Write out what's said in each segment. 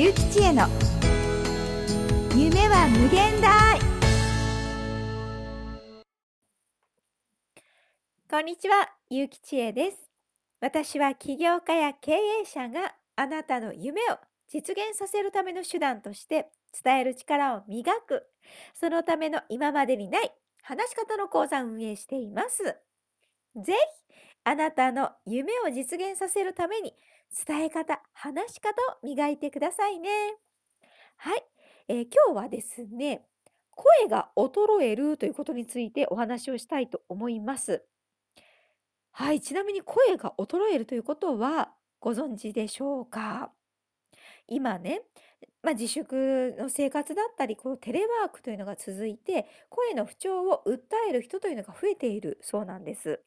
ゆうきちえの。夢は無限大。こんにちは、ゆうきちえです。私は起業家や経営者があなたの夢を実現させるための手段として伝える力を磨くそのための今までにない話し方の講座を運営しています。ぜひあなたの夢を実現させるために伝え方、話し方を磨いてくださいね。はい、えー、今日はですね、声が衰えるということについてお話をしたいと思います。はい、ちなみに声が衰えるということはご存知でしょうか？今ね、まあ、自粛の生活だったり、このテレワークというのが続いて、声の不調を訴える人というのが増えているそうなんです。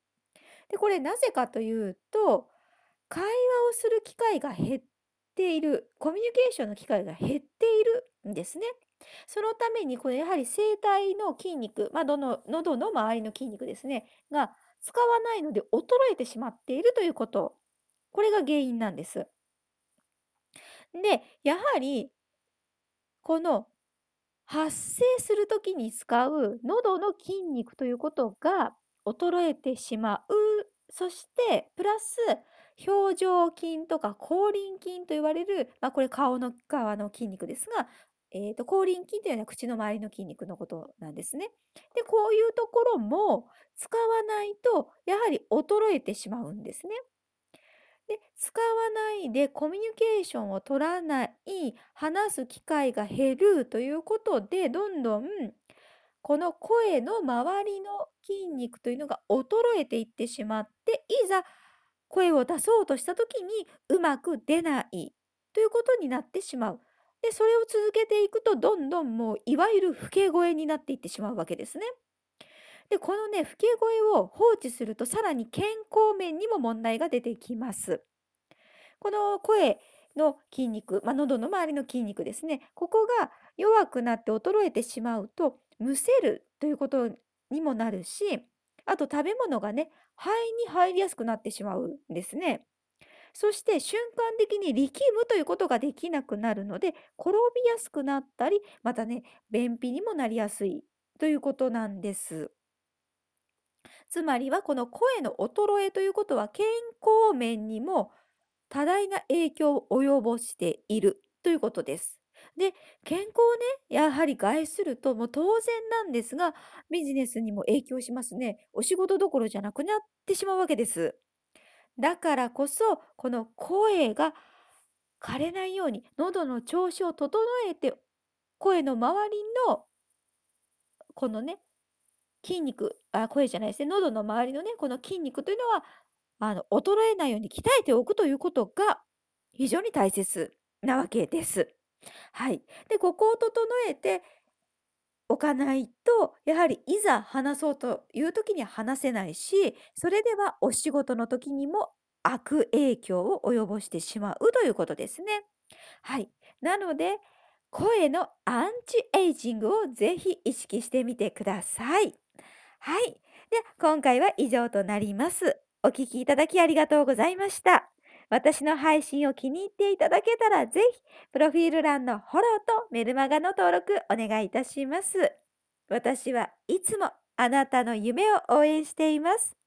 で、これなぜかというと、会話をする機会が減っている、コミュニケーションの機会が減っているんですね。そのために、これやはり声帯の筋肉、まあ、どの喉の周りの筋肉ですね、が使わないので衰えてしまっているということ。これが原因なんです。で、やはり、この発声する時に使う喉の筋肉ということが衰えてしまう。そして、プラス、表情筋とか口輪筋と言われる、まあ、これ顔の側の筋肉ですが、えーと、口輪筋というのは口の周りの筋肉のことなんですね。で、こういうところも使わないと、やはり衰えてしまうんですね。で、使わないでコミュニケーションを取らない、話す機会が減るということで、どんどんこの声の周りの筋肉というのが衰えていってしまって、いざ声を出そうとした時にうまく出ないということになってしまう。で、それを続けていくとどんどんもういわゆる老け声になっていってしまうわけですね。で、このね、老け声を放置するとさらに健康面にも問題が出てきます。この声の筋肉、まあ、喉の周りの筋肉ですね。ここが弱くなって衰えてしまうと、むせるということにもなるし、あと食べ物がね、肺に入りやすくなってしまうんですね。そして瞬間的に力むということができなくなるので、転びやすくなったり、またね、便秘にもなりやすいということなんです。つまりはこの声の衰えということは健康面にも多大な影響を及ぼしているということです。で、健康ね、やはり害するともう当然なんですが、ビジネスにも影響しますね。お仕事どころじゃなくなってしまうわけです。だからこそ、この声が枯れないように、喉の調子を整えて、声の周りの、このね、筋肉、あ、声じゃないですね、喉の周りのね、この筋肉というのは、あの、衰えないように鍛えておくということが非常に大切なわけです。はい。で、ここを整えておかないと、やはりいざ話そうという時には話せないし、それではお仕事の時にも悪影響を及ぼしてしまうということですね。はい。なので、声のアンチエイジングをぜひ意識してみてください。はい。では、今回は以上となります。お聞きいただきありがとうございました。私の配信を気に入っていただけたら、ぜひ、プロフィール欄のフォローとメルマガの登録お願いいたします。私はいつもあなたの夢を応援しています。